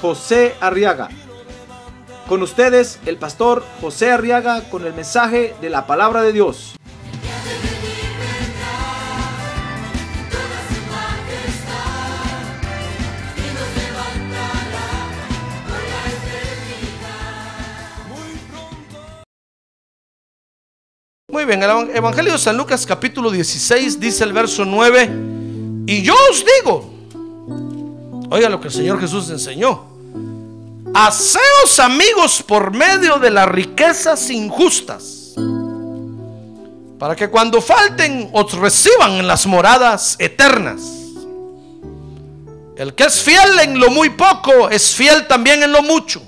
José Arriaga. Con ustedes, el pastor José Arriaga con el mensaje de la palabra de Dios. Muy bien, el Evangelio de San Lucas capítulo 16 dice el verso 9, y yo os digo, oiga lo que el Señor Jesús enseñó, haceos amigos por medio de las riquezas injustas, para que cuando falten os reciban en las moradas eternas. El que es fiel en lo muy poco es fiel también en lo mucho.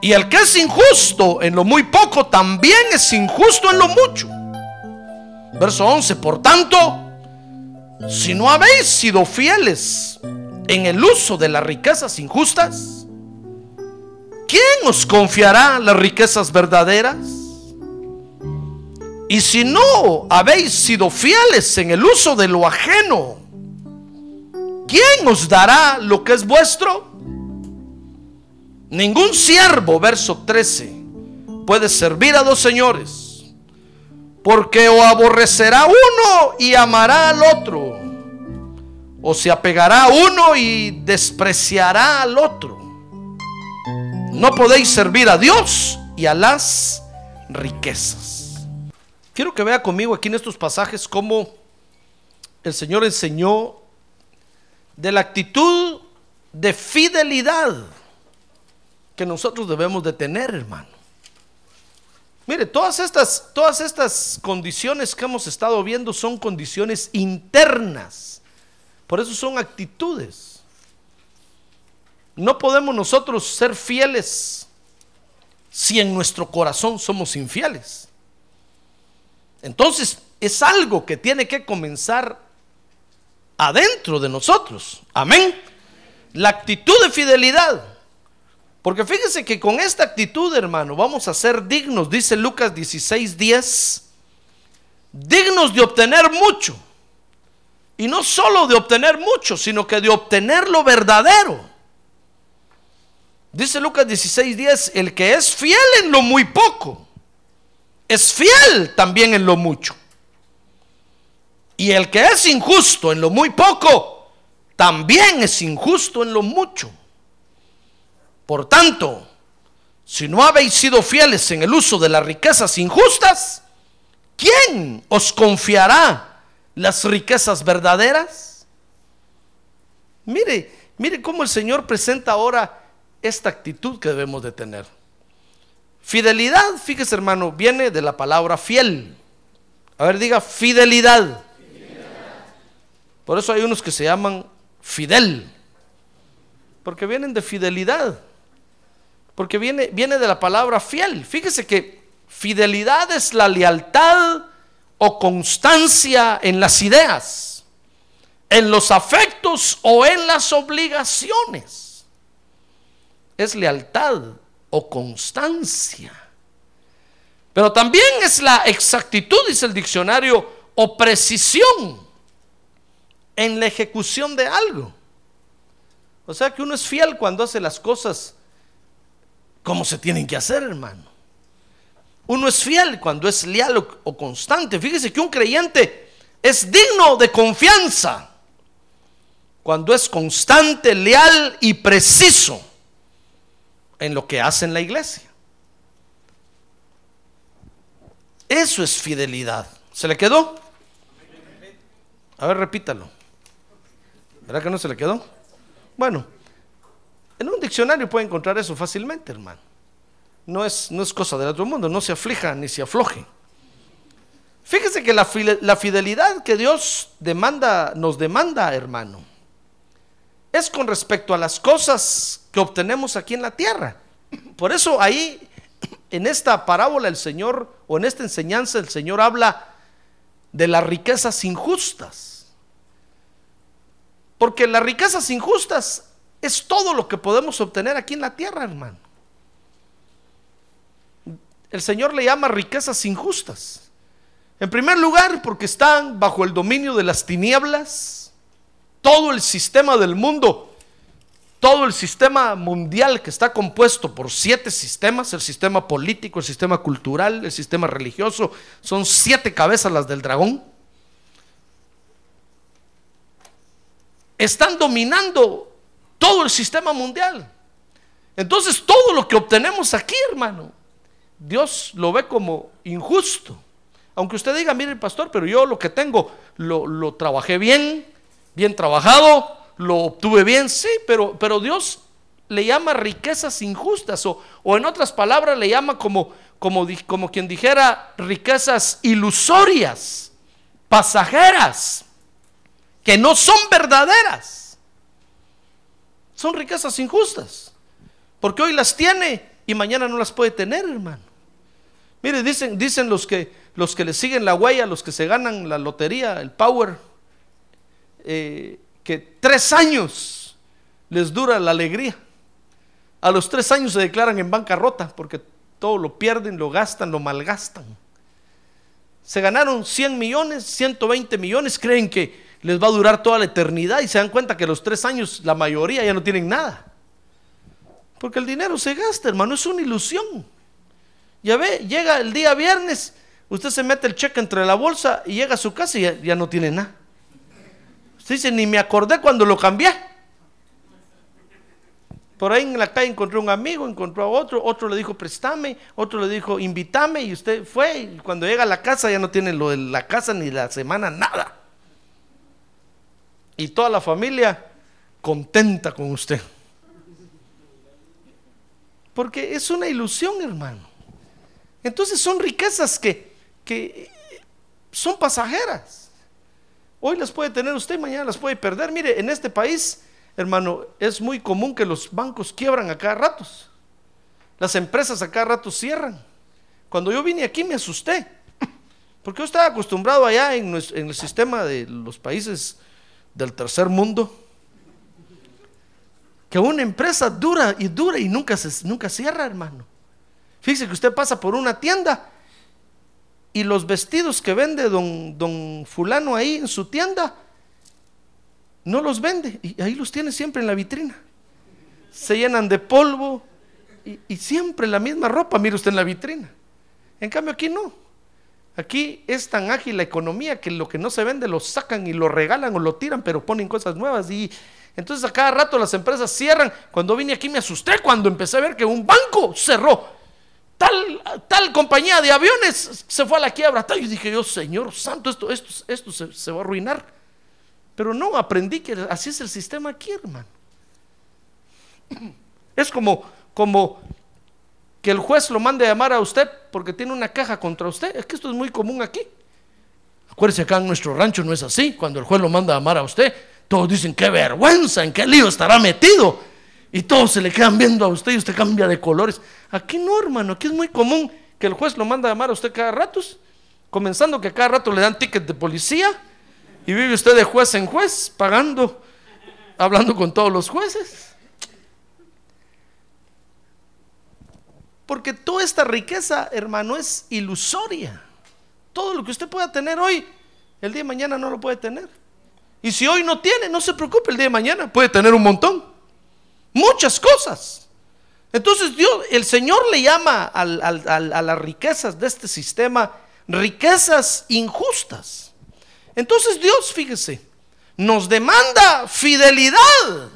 Y el que es injusto en lo muy poco también es injusto en lo mucho. Verso 11, por tanto, si no habéis sido fieles en el uso de las riquezas injustas, ¿quién os confiará las riquezas verdaderas? Y si no habéis sido fieles en el uso de lo ajeno, ¿quién os dará lo que es vuestro? Ningún siervo, verso 13, puede servir a dos señores, porque o aborrecerá uno y amará al otro, o se apegará a uno y despreciará al otro. No podéis servir a Dios y a las riquezas. Quiero que vea conmigo aquí en estos pasajes cómo el Señor enseñó de la actitud de fidelidad que nosotros debemos de tener, hermano. Mire, todas estas, todas estas condiciones que hemos estado viendo son condiciones internas. Por eso son actitudes. No podemos nosotros ser fieles si en nuestro corazón somos infieles. Entonces es algo que tiene que comenzar adentro de nosotros. Amén. La actitud de fidelidad. Porque fíjese que con esta actitud, hermano, vamos a ser dignos, dice Lucas 16, 10, dignos de obtener mucho. Y no solo de obtener mucho, sino que de obtener lo verdadero. Dice Lucas 16, 10, el que es fiel en lo muy poco, es fiel también en lo mucho. Y el que es injusto en lo muy poco, también es injusto en lo mucho. Por tanto, si no habéis sido fieles en el uso de las riquezas injustas, ¿quién os confiará las riquezas verdaderas? Mire, mire cómo el Señor presenta ahora esta actitud que debemos de tener. Fidelidad, fíjese hermano, viene de la palabra fiel. A ver, diga fidelidad. Por eso hay unos que se llaman fidel, porque vienen de fidelidad. Porque viene, viene de la palabra fiel. Fíjese que fidelidad es la lealtad o constancia en las ideas, en los afectos o en las obligaciones. Es lealtad o constancia. Pero también es la exactitud, dice el diccionario, o precisión en la ejecución de algo. O sea que uno es fiel cuando hace las cosas como se tienen que hacer, hermano. Uno es fiel cuando es leal o, constante. Fíjese que un creyente es digno de confianza cuando es constante, leal y preciso en lo que hace en la iglesia. Eso es fidelidad. ¿Se le quedó? A ver, repítalo. ¿Verdad que no se le quedó? Bueno, en un diccionario puede encontrar eso fácilmente, hermano. No es, no es cosa del otro mundo, no se aflija ni se afloje. Fíjese que la, la fidelidad que Dios demanda, nos demanda, hermano, es con respecto a las cosas que obtenemos aquí en la tierra. Por eso ahí, en esta parábola, el Señor, o en esta enseñanza, el Señor habla de las riquezas injustas. Porque las riquezas injustas es todo lo que podemos obtener aquí en la tierra, hermano. El Señor le llama riquezas injustas. En primer lugar, porque están bajo el dominio de las tinieblas. Todo el sistema del mundo, todo el sistema mundial que está compuesto por siete sistemas, el sistema político, el sistema cultural, el sistema religioso, son siete cabezas las del dragón. Están dominando todo el sistema mundial. Entonces todo lo que obtenemos aquí, hermano, Dios lo ve como injusto. Aunque usted diga, mire pastor, pero yo lo que tengo lo, trabajé bien, bien trabajado, lo obtuve bien, sí, pero, pero Dios le llama riquezas injustas o, o en otras palabras le llama como, como, como quien dijera riquezas ilusorias, pasajeras, que no son verdaderas. Son riquezas injustas, porque hoy las tiene y mañana no las puede tener, hermano. Mire, dicen, los que los que siguen la huella, los que se ganan la lotería, el power, eh, que tres años les dura la alegría. A los tres años se declaran en bancarrota porque todo lo pierden, lo gastan, lo malgastan. Se ganaron 100 millones, 120 millones, creen que les va a durar toda la eternidad y se dan cuenta que a los tres años la mayoría ya no tienen nada. Porque el dinero se gasta, hermano, es una ilusión. Ya ve, llega el día viernes Usted se mete el cheque entre la bolsa y llega a su casa y ya, no tiene nada. Usted dice, ni me acordé cuando lo cambié. Por ahí en la calle encontró un amigo, encontró a otro, otro le dijo préstame, otro le dijo invítame y usted fue y cuando llega a la casa ya no tiene lo de la casa ni la semana, nada. Y toda la familia contenta con usted. Porque es una ilusión, hermano. Entonces son riquezas que que son pasajeras. Hoy las puede tener usted, mañana las puede perder. Mire, en este país, hermano, es muy común que los bancos quiebran a cada ratos. Las empresas a cada rato cierran. Cuando yo vine aquí me asusté, porque yo estaba acostumbrado allá en, el sistema de los países del tercer mundo, que una empresa dura y dura y nunca, se, nunca cierra, hermano. Fíjese que usted pasa por una tienda y los vestidos que vende don, don fulano ahí en su tienda, no los vende. Y ahí los tiene siempre en la vitrina. Se llenan de polvo y, y siempre la misma ropa, mire usted en la vitrina. En cambio aquí no. Aquí es tan ágil la economía que lo que no se vende lo sacan y lo regalan o lo tiran, pero ponen cosas nuevas. Y entonces a cada rato las empresas cierran. Cuando vine aquí me asusté cuando empecé a ver que un banco cerró tal, compañía de aviones se fue a la quiebra. Tal. Y dije yo, Señor Santo, esto, esto, esto se, va a arruinar. Pero no, aprendí que así es el sistema aquí, hermano. Es como, como que el juez lo mande a llamar a usted porque tiene una caja contra usted. Es que esto es muy común aquí. Acuérdese acá en nuestro rancho no es así. Cuando el juez lo manda a llamar a usted, todos dicen, qué vergüenza, en qué lío estará metido y todos se le quedan viendo a usted y usted cambia de colores. Aquí no, hermano, aquí es muy común que el juez lo manda a llamar a usted cada rato, comenzando que cada rato le dan ticket de policía y vive usted de juez en juez, pagando, hablando con todos los jueces. Porque toda esta riqueza, hermano, es ilusoria. Todo lo que usted pueda tener hoy, el día de mañana no lo puede tener. Y si hoy no tiene, no se preocupe, el día de mañana puede tener un montón. Muchas cosas. Entonces Dios, el Señor le llama a las riquezas de este sistema riquezas injustas. Entonces Dios, fíjese, nos demanda fidelidad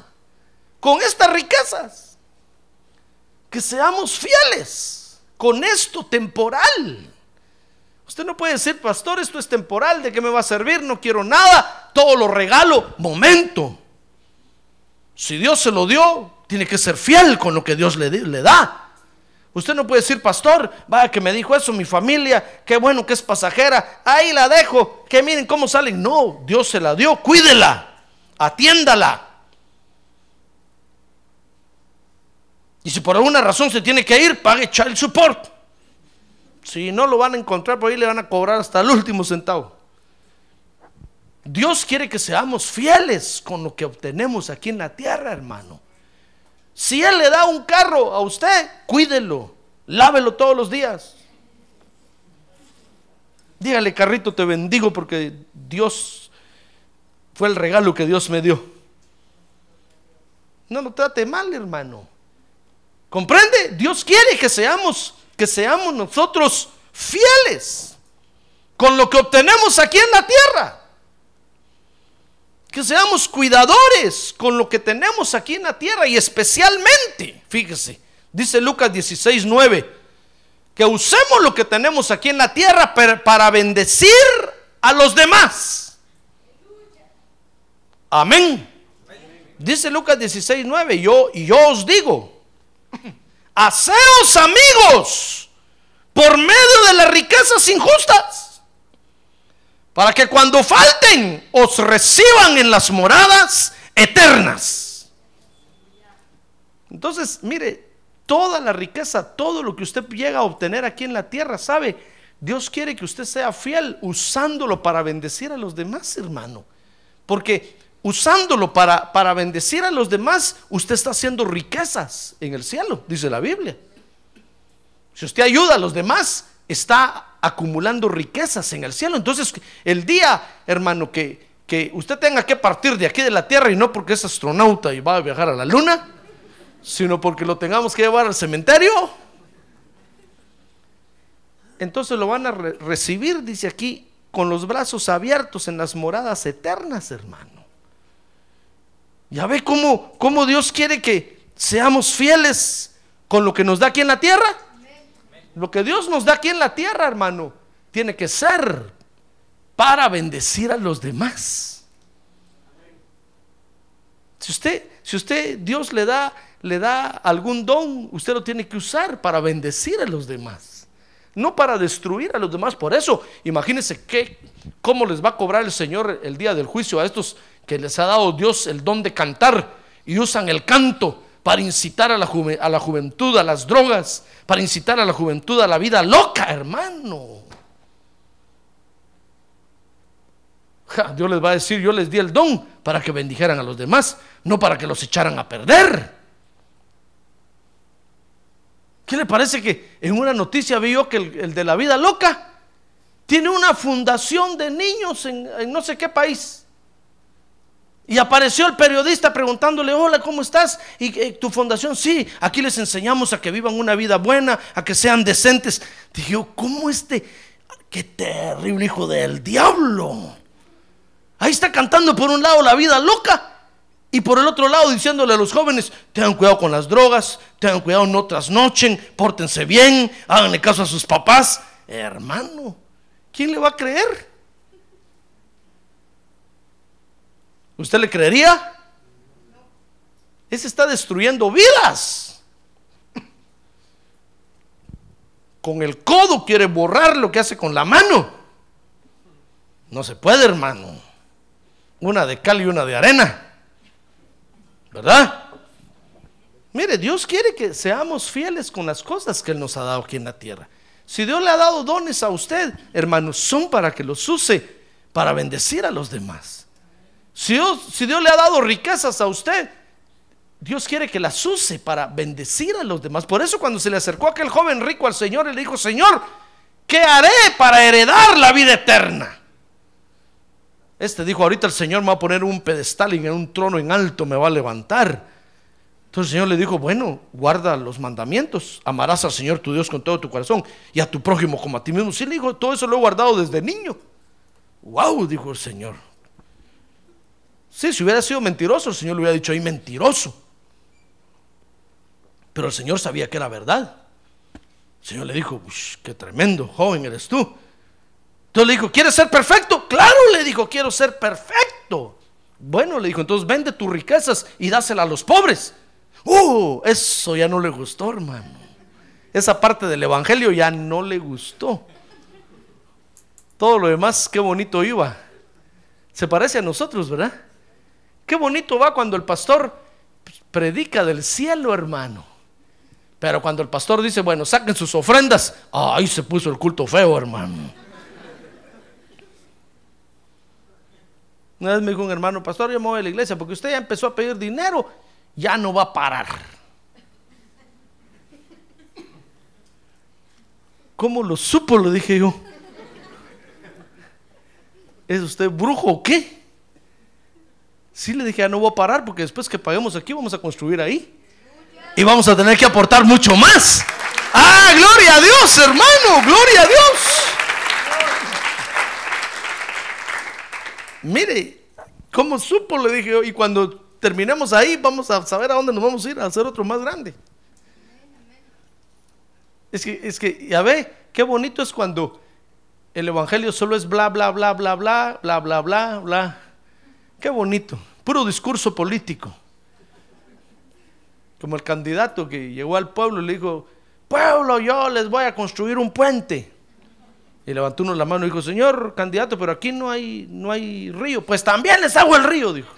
con estas riquezas. Que seamos fieles con esto temporal. Usted no puede decir, pastor, esto es temporal, ¿de qué me va a servir? No quiero nada, todo lo regalo. Momento. Si Dios se lo dio, tiene que ser fiel con lo que Dios le, da. Usted no puede decir, pastor, vaya que me dijo eso mi familia, qué bueno que es pasajera, ahí la dejo, que miren cómo salen. No, Dios se la dio, cuídela, atiéndala. Y si por alguna razón se tiene que ir, pague child support. Si no lo van a encontrar, por ahí le van a cobrar hasta el último centavo. Dios quiere que seamos fieles con lo que obtenemos aquí en la tierra, hermano. Si Él le da un carro a usted, cuídelo, lávelo todos los días. Dígale, carrito, te bendigo porque Dios fue el regalo que Dios me dio. No lo trate mal, hermano. ¿Comprende? Dios quiere que seamos, que seamos nosotros fieles con lo que obtenemos aquí en la tierra. Que seamos cuidadores con lo que tenemos aquí en la tierra y especialmente, fíjese, dice Lucas 16, 9, que usemos lo que tenemos aquí en la tierra para bendecir a los demás. Amén. Dice Lucas 16, 9, yo, y yo os digo, haceos amigos por medio de las riquezas injustas, para que cuando falten os reciban en las moradas eternas. Entonces, mire, toda la riqueza, todo lo que usted llega a obtener aquí en la tierra, ¿sabe? Dios quiere que usted sea fiel usándolo para bendecir a los demás, hermano. Porque usándolo para, para bendecir a los demás, usted está haciendo riquezas en el cielo, dice la Biblia. Si usted ayuda a los demás, está acumulando riquezas en el cielo. Entonces, el día, hermano, que, que usted tenga que partir de aquí de la tierra y no porque es astronauta y va a viajar a la luna, sino porque lo tengamos que llevar al cementerio, entonces lo van a recibir, dice aquí, con los brazos abiertos en las moradas eternas, hermano. Ya ve cómo, cómo Dios quiere que seamos fieles con lo que nos da aquí en la tierra. Lo que Dios nos da aquí en la tierra, hermano, tiene que ser para bendecir a los demás. Si usted, si usted, Dios le da, le da algún don, usted lo tiene que usar para bendecir a los demás, no para destruir a los demás. Por eso, imagínense qué, cómo les va a cobrar el Señor el día del juicio a estos que les ha dado Dios el don de cantar y usan el canto para incitar a la, a la juventud a las drogas, para incitar a la juventud a la vida loca, hermano. Dios les va a decir, yo les di el don para que bendijeran a los demás, no para que los echaran a perder. ¿Qué le parece que en una noticia vi yo que el, de la vida loca tiene una fundación de niños en no sé qué país? Y apareció el periodista preguntándole, hola, ¿cómo estás? ¿Y tu fundación? Sí, aquí les enseñamos a que vivan una vida buena, a que sean decentes. Dije, ¿cómo este? Qué terrible hijo del diablo. Ahí está cantando por un lado la vida loca y por el otro lado diciéndole a los jóvenes, tengan cuidado con las drogas, tengan cuidado, no trasnochen, pórtense bien, háganle caso a sus papás. Hermano, ¿quién le va a creer? ¿Usted le creería? Ese está destruyendo vidas. Con el codo quiere borrar lo que hace con la mano. No se puede, hermano. Una de cal y una de arena. ¿Verdad? Mire, Dios quiere que seamos fieles con las cosas que Él nos ha dado aquí en la tierra. Si Dios le ha dado dones a usted, hermanos, son para que los use para bendecir a los demás. Si Dios, le ha dado riquezas a usted, Dios quiere que las use para bendecir a los demás. Por eso cuando se le acercó aquel joven rico al Señor, él le dijo, Señor, ¿qué haré para heredar la vida eterna? Este dijo, ahorita el Señor me va a poner un pedestal y en un trono en alto me va a levantar. Entonces el Señor le dijo, bueno, guarda los mandamientos, amarás al Señor tu Dios con todo tu corazón y a tu prójimo como a ti mismo. Sí, le dijo, todo eso lo he guardado desde niño. Wow, dijo el Señor. Sí, si hubiera sido mentiroso, el Señor le hubiera dicho ahí mentiroso. Pero el Señor sabía que era verdad. El Señor le dijo, qué tremendo, joven eres tú. Entonces le dijo, ¿quieres ser perfecto? Claro, le dijo, quiero ser perfecto. Bueno, le dijo, entonces vende tus riquezas y dásela a los pobres. Uh, eso ya no le gustó, hermano. Esa parte del Evangelio ya no le gustó. Todo lo demás, qué bonito iba. Se parece a nosotros, ¿verdad? Qué bonito va cuando el pastor predica del cielo, hermano. Pero cuando el pastor dice, bueno, saquen sus ofrendas, ahí se puso el culto feo, hermano. Una vez me dijo un hermano, pastor, yo me voy a la iglesia porque usted ya empezó a pedir dinero, ya no va a parar. ¿Cómo lo supo? Le dije yo. ¿Es usted brujo o qué? Sí, le dije, ya no voy a parar porque después que paguemos aquí vamos a construir ahí. Y vamos a tener que aportar mucho más. Ah, gloria a Dios, hermano, gloria a Dios. Mire, ¿cómo supo? Le dije. Y cuando terminemos ahí, vamos a saber a dónde nos vamos a ir a hacer otro más grande. Es que, es que, ya ve, qué bonito es cuando el evangelio solo es bla, bla, bla, bla, bla, bla, bla, bla, bla. Qué bonito, puro discurso político. Como el candidato que llegó al pueblo y le dijo, pueblo, yo les voy a construir un puente. Y levantó uno la mano y dijo, señor candidato, pero aquí no hay, no hay río. Pues también les hago el río, dijo.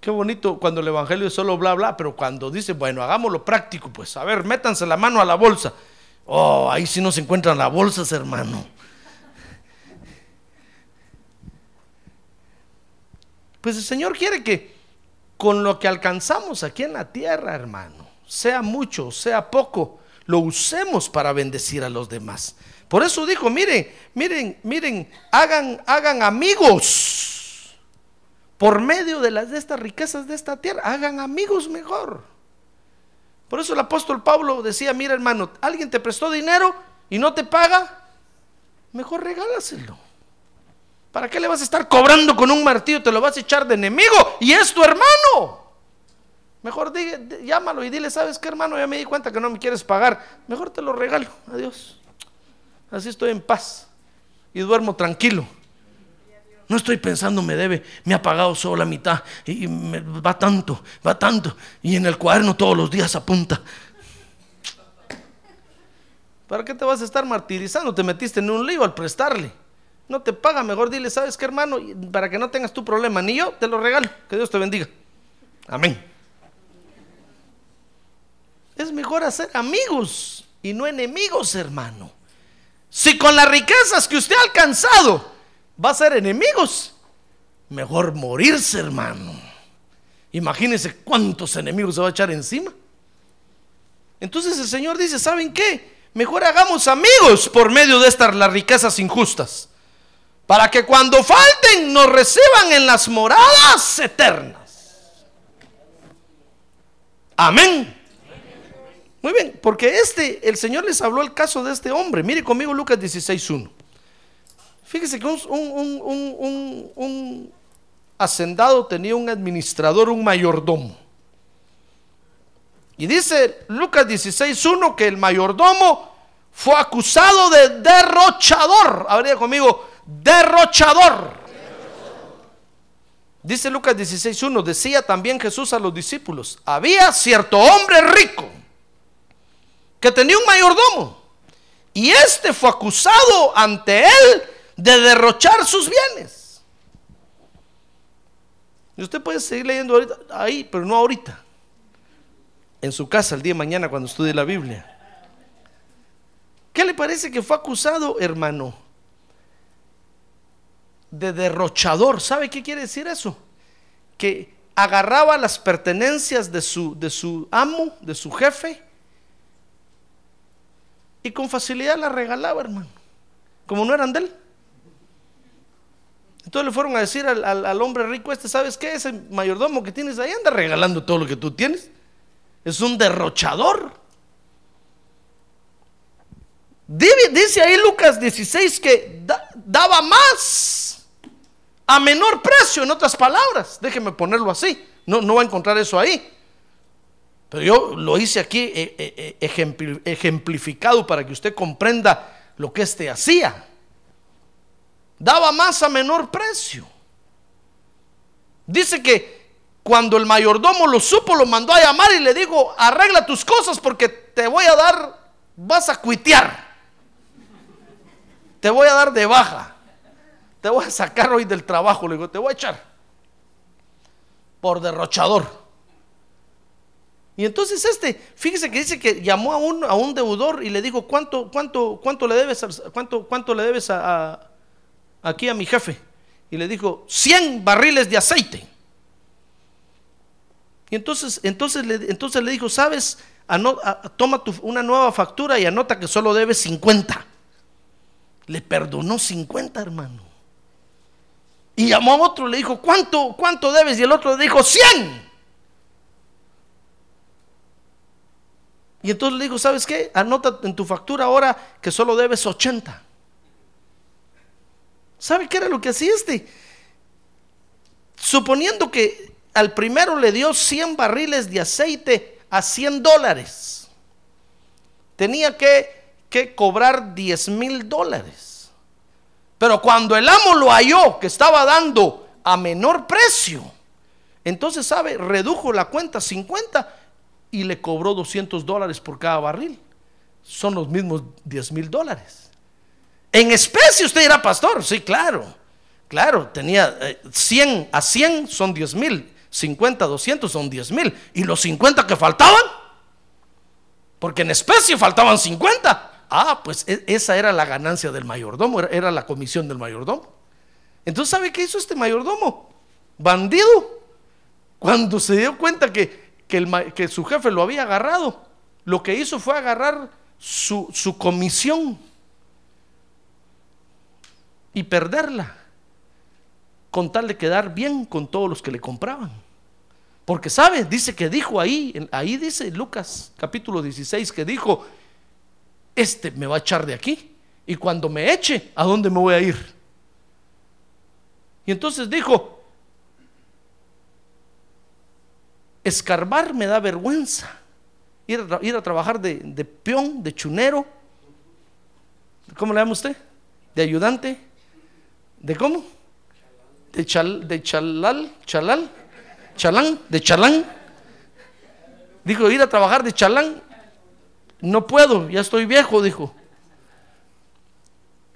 Qué bonito cuando el evangelio es solo bla, bla, pero cuando dice, bueno, hagámoslo práctico, pues a ver, métanse la mano a la bolsa. Oh, ahí sí no se encuentran las bolsas, hermano. Pues el Señor quiere que con lo que alcanzamos aquí en la tierra, hermano, sea mucho, sea poco, lo usemos para bendecir a los demás. Por eso dijo, miren, miren, miren, hagan, hagan amigos por medio de las de estas riquezas de esta tierra, hagan amigos mejor. Por eso el apóstol Pablo decía, mira hermano, alguien te prestó dinero y no te paga, mejor regálaselo. ¿Para qué le vas a estar cobrando con un martillo? Te lo vas a echar de enemigo y es tu hermano. Mejor llámalo y dile, ¿sabes qué hermano? Ya me di cuenta que no me quieres pagar. Mejor te lo regalo. Adiós. Así estoy en paz y duermo tranquilo. No estoy pensando me debe, me ha pagado solo la mitad y me va tanto, va tanto. Y en el cuaderno todos los días apunta. ¿Para qué te vas a estar martirizando? Te metiste en un lío al prestarle. No te paga, mejor dile, ¿sabes qué, hermano? Para que no tengas tu problema, ni yo te lo regalo. Que Dios te bendiga. Amén. Es mejor hacer amigos y no enemigos, hermano. Si con las riquezas que usted ha alcanzado va a ser enemigos, mejor morirse, hermano. Imagínese cuántos enemigos se va a echar encima. Entonces el Señor dice, ¿saben qué? Mejor hagamos amigos por medio de estas las riquezas injustas para que cuando falten nos reciban en las moradas eternas. Amén. Muy bien, porque este, el Señor les habló el caso de este hombre. Mire conmigo Lucas 16.1. Fíjese que un, un, hacendado tenía un administrador, un mayordomo. Y dice Lucas 16.1 que el mayordomo fue acusado de derrochador. Habría conmigo, derrochador. Dice Lucas 16.1, decía también Jesús a los discípulos, había cierto hombre rico que tenía un mayordomo y este fue acusado ante él de derrochar sus bienes. Y usted puede seguir leyendo ahí, pero no ahorita. En su casa el día de mañana cuando estudie la Biblia. ¿Qué le parece que fue acusado, hermano? De derrochador. ¿Sabe qué quiere decir eso? Que agarraba las pertenencias de su, de su amo, de su jefe, y con facilidad las regalaba, hermano, como no eran de él. Entonces le fueron a decir al, al, hombre rico este, ¿sabes qué? Ese mayordomo que tienes ahí anda regalando todo lo que tú tienes. Es un derrochador. Dice ahí Lucas 16 que daba más a menor precio, en otras palabras. Déjeme ponerlo así. No, no va a encontrar eso ahí. Pero yo lo hice aquí eh, eh, eh, ejemplificado para que usted comprenda lo que éste hacía. Daba más a menor precio. Dice que cuando el mayordomo lo supo, lo mandó a llamar y le dijo, arregla tus cosas porque te voy a dar, vas a cuitear. Te voy a dar de baja te voy a sacar hoy del trabajo, le digo, te voy a echar por derrochador. Y entonces este, fíjese que dice que llamó a un, a un deudor y le dijo, ¿cuánto, cuánto, cuánto le debes, cuánto, cuánto le debes aquí a mi jefe? Y le dijo, 100 barriles de aceite. Y entonces, entonces, le, entonces le dijo, ¿sabes? Ano- a- toma una nueva factura y anota que solo debes 50. Le perdonó 50, hermano. Y llamó a otro, le dijo, ¿cuánto, cuánto debes? Y el otro le dijo, 100. Y entonces le dijo, ¿sabes qué? Anota en tu factura ahora que solo debes 80. ¿Sabe qué era lo que hacía este? Suponiendo que al primero le dio 100 barriles de aceite a 100 dólares, tenía que, que cobrar 10 mil dólares. Pero cuando el amo lo halló que estaba dando a menor precio, entonces, ¿sabe? Redujo la cuenta a 50 y le cobró 200 dólares por cada barril. Son los mismos 10 mil dólares. En especie usted era pastor, sí, claro. Claro, tenía eh, 100 a 100 son 10 mil, 50 a 200 son 10 mil. ¿Y los 50 que faltaban? Porque en especie faltaban 50. Ah, pues e- esa era la ganancia del mayordomo, era, la comisión del mayordomo. Entonces, ¿sabe qué hizo este mayordomo? Bandido. Cuando se dio cuenta que, que, su jefe lo había agarrado, lo que hizo fue agarrar su, su comisión y perderla con tal de quedar bien con todos los que le compraban. Porque sabe, dice que dijo ahí, ahí dice Lucas capítulo 16 que dijo, este me va a echar de aquí y cuando me eche, ¿a dónde me voy a ir? Y entonces dijo, escarbar me da vergüenza, ir a, ir a trabajar de, de peón, de chunero, ¿cómo le llama usted? De ayudante, ¿de cómo? De, chal, de chalal, chalal, chalán, de chalán. Dijo, ir a trabajar de chalán, no puedo, ya estoy viejo, dijo.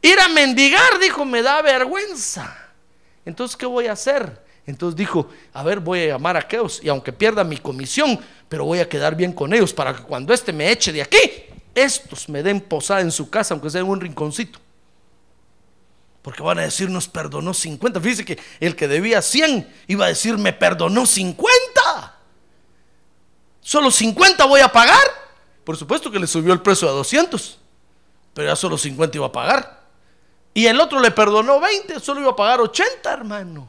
Ir a mendigar, dijo, me da vergüenza. Entonces, ¿qué voy a hacer? Entonces dijo, a ver, voy a llamar a aquellos y aunque pierda mi comisión, pero voy a quedar bien con ellos para que cuando este me eche de aquí, estos me den posada en su casa, aunque sea en un rinconcito. Porque van a decir, nos perdonó 50. Fíjese que el que debía 100 iba a decir, me perdonó 50. Solo 50 voy a pagar. Por supuesto que le subió el precio a 200, pero ya solo 50 iba a pagar. Y el otro le perdonó 20, solo iba a pagar 80, hermano.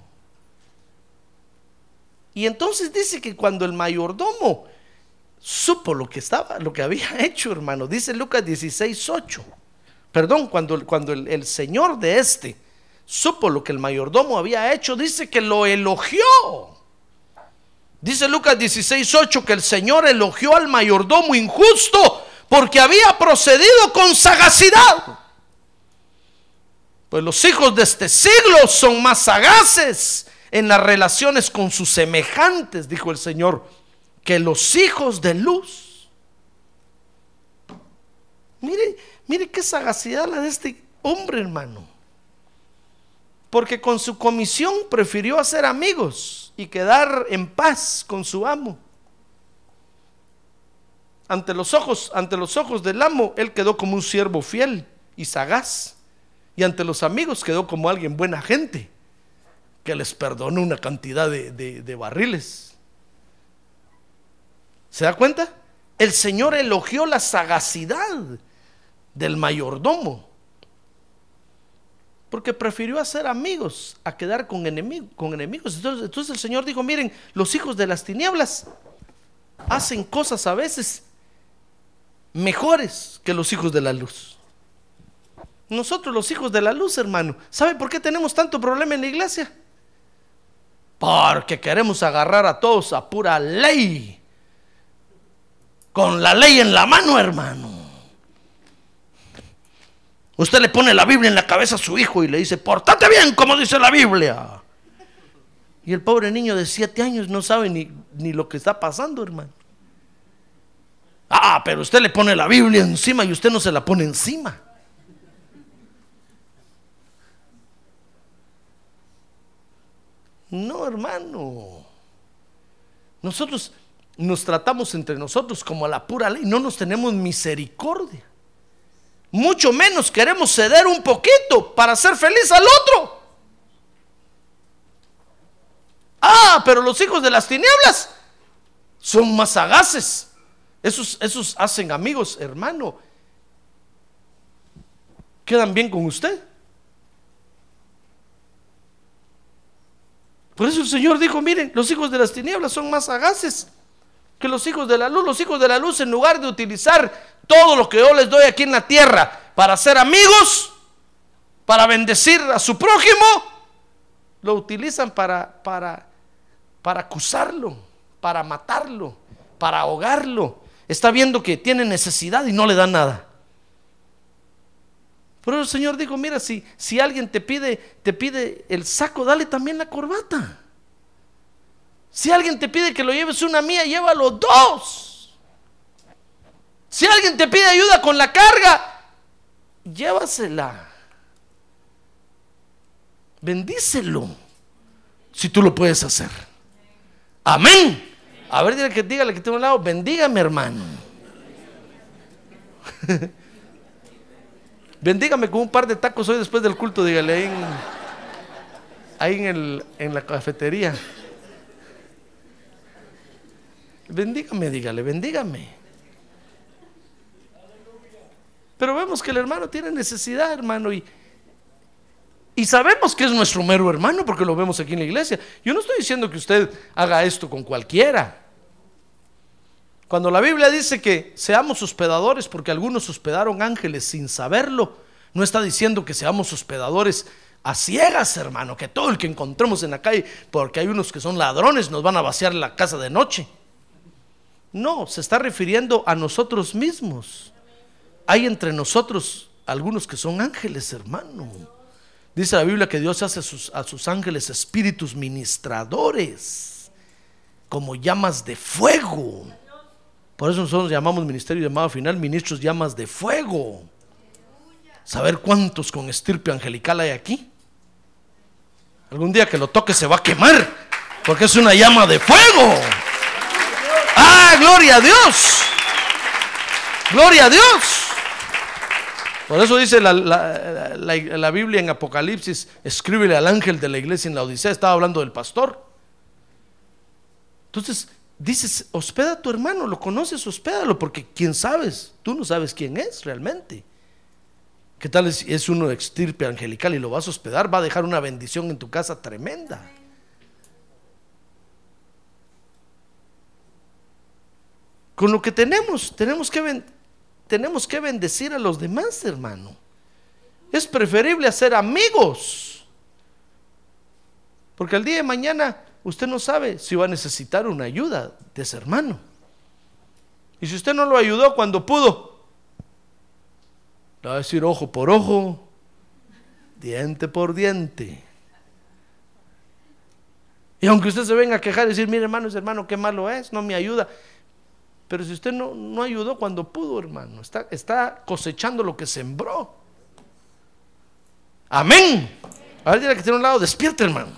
Y entonces dice que cuando el mayordomo supo lo que estaba, lo que había hecho, hermano, dice Lucas 16, 8. Perdón, cuando, cuando el, el señor de este supo lo que el mayordomo había hecho, dice que lo elogió. Dice Lucas 16, 8 que el Señor elogió al mayordomo injusto porque había procedido con sagacidad. Pues los hijos de este siglo son más sagaces en las relaciones con sus semejantes, dijo el Señor, que los hijos de luz. Mire, mire qué sagacidad la de este hombre, hermano. Porque con su comisión prefirió hacer amigos y quedar en paz con su amo. Ante los ojos, ante los ojos del amo, él quedó como un siervo fiel y sagaz. Y ante los amigos quedó como alguien buena gente, que les perdonó una cantidad de, de- de barriles. ¿Se da cuenta? El Señor elogió la sagacidad del mayordomo. Porque prefirió hacer amigos a quedar con, enemi- con enemigos. Entonces el Señor dijo, miren, los hijos de las tinieblas hacen cosas a veces mejores que los hijos de la luz. Nosotros los hijos de la luz, hermano, ¿sabe por qué tenemos tanto problema en la iglesia? Porque queremos agarrar a todos a pura ley. Con la ley en la mano, hermano. Usted le pone la Biblia en la cabeza a su hijo y le dice, portate bien como dice la Biblia. Y el pobre niño de siete años no sabe ni, ni lo que está pasando, hermano. Ah, pero usted le pone la Biblia encima y usted no se la pone encima. No, hermano. Nosotros nos tratamos entre nosotros como a la pura ley, no nos tenemos misericordia. Mucho menos queremos ceder un poquito para hacer feliz al otro. Ah, pero los hijos de las tinieblas son más sagaces. Esos, esos hacen amigos, hermano. Quedan bien con usted. Por eso el Señor dijo, miren, los hijos de las tinieblas son más sagaces que los hijos de la luz. Los hijos de la luz, en lugar de utilizar todo lo que yo les doy aquí en la tierra para ser amigos, para bendecir a su prójimo, lo utilizan para, para, para acusarlo, para matarlo, para ahogarlo. Está viendo que tiene necesidad y no le da nada. Pero el Señor dijo, mira, si, si alguien te pide, te pide el saco, dale también la corbata. Si alguien te pide que lo lleves una mía, llévalo dos. Si alguien te pide ayuda con la carga, llévasela. Bendícelo. Si tú lo puedes hacer. Amén. A ver, dígale que, dígale que tengo un lado, bendígame hermano. Bendígame con un par de tacos hoy después del culto, dígale ahí en, la cafetería. Bendígame, dígale, bendígame. Pero vemos que el hermano tiene necesidad, hermano, y, y sabemos que es nuestro mero hermano porque lo vemos aquí en la iglesia. Yo no estoy diciendo que usted haga esto con cualquiera. Cuando la Biblia dice que seamos hospedadores porque algunos hospedaron ángeles sin saberlo, no está diciendo que seamos hospedadores a ciegas, hermano, que todo el que encontremos en la calle, porque hay unos que son ladrones, nos van a vaciar la casa de noche. No, se está refiriendo a nosotros mismos. Hay entre nosotros algunos que son ángeles, hermano. Dice la Biblia que Dios hace a sus, ángeles espíritus ministradores, como llamas de fuego. Por eso nosotros llamamos ministerio llamado final ministros llamas de fuego. Saber cuántos con estirpe angelical hay aquí. Algún día que lo toque se va a quemar, porque es una llama de fuego. Ah, gloria a Dios. Gloria a Dios. Por eso dice la, la, la, Biblia en Apocalipsis, escríbele al ángel de la iglesia en la Odisea, estaba hablando del pastor. Entonces, dices, hospeda a tu hermano, lo conoces, hospédalo, porque quién sabes, tú no sabes quién es realmente. ¿Qué tal es, es uno de extirpe angelical y lo vas a hospedar? Va a dejar una bendición en tu casa tremenda. Con lo que tenemos, tenemos que, tenemos que bendecir a los demás, hermano. Es preferible hacer amigos. Porque el día de mañana usted no sabe si va a necesitar una ayuda de ese hermano. Y si usted no lo ayudó cuando pudo, le va a decir ojo por ojo, diente por diente. Y aunque usted se venga a quejar y decir, mire hermano, ese hermano, qué malo es, no me ayuda. Pero si usted no, no ayudó cuando pudo, hermano, está, está cosechando lo que sembró. Amén. A ver, dile que tiene un lado, despierte, hermano.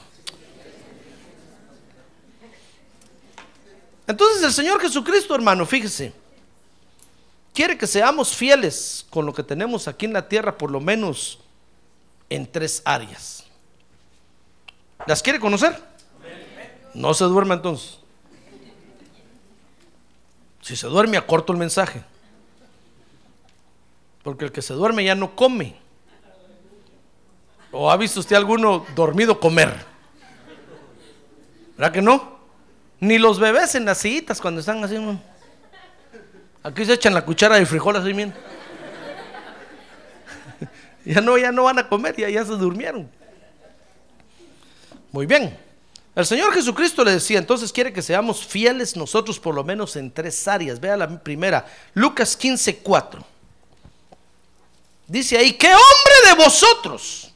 Entonces el Señor Jesucristo, hermano, fíjese, quiere que seamos fieles con lo que tenemos aquí en la tierra, por lo menos en tres áreas. ¿Las quiere conocer? No se duerma entonces. Si se duerme, acorto el mensaje. Porque el que se duerme ya no come. ¿O ha visto usted alguno dormido comer? ¿Verdad que no? Ni los bebés en las sillitas cuando están así. Aquí se echan la cuchara de frijol así. Ya no, ya no van a comer, ya, ya se durmieron. Muy bien. El Señor Jesucristo le decía, entonces quiere que seamos fieles nosotros por lo menos en tres áreas. Vea la primera, Lucas 15, 4. Dice ahí, ¿qué hombre de vosotros,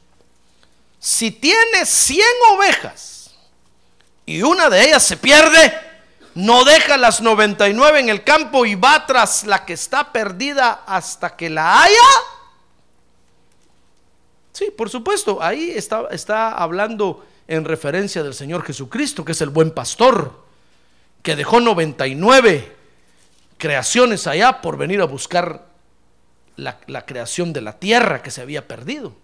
si tiene 100 ovejas y una de ellas se pierde, no deja las 99 en el campo y va tras la que está perdida hasta que la haya. Sí, por supuesto, ahí está, está hablando en referencia del Señor Jesucristo, que es el buen pastor, que dejó 99 creaciones allá por venir a buscar la, creación de la tierra que se había perdido.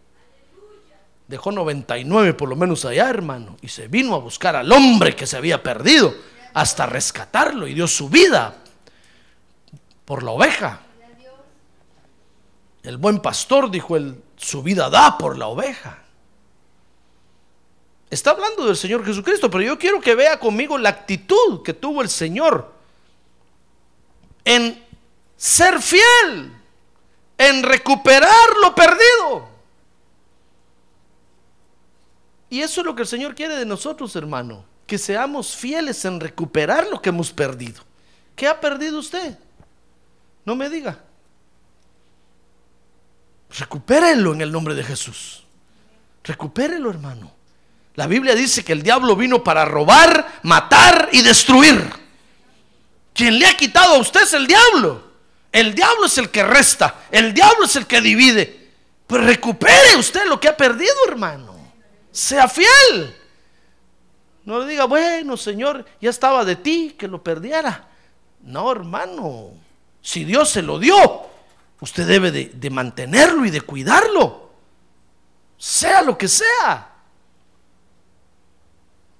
Dejó 99 por lo menos allá, hermano, y se vino a buscar al hombre que se había perdido hasta rescatarlo y dio su vida por la oveja. El buen pastor dijo, él, su vida da por la oveja. Está hablando del Señor Jesucristo, pero yo quiero que vea conmigo la actitud que tuvo el Señor en ser fiel, en recuperar lo perdido. Y eso es lo que el Señor quiere de nosotros, hermano, que seamos fieles en recuperar lo que hemos perdido. ¿Qué ha perdido usted? No me diga. Recupérelo en el nombre de Jesús. Recupérelo, hermano. La Biblia dice que el diablo vino para robar, matar y destruir. Quien le ha quitado a usted es el diablo. El diablo es el que resta. El diablo es el que divide. Pues recupere usted lo que ha perdido, hermano. Sea fiel. No le diga, bueno, Señor, ya estaba de ti que lo perdiera. No, hermano. Si Dios se lo dio, usted debe de, de mantenerlo y de cuidarlo. Sea lo que sea.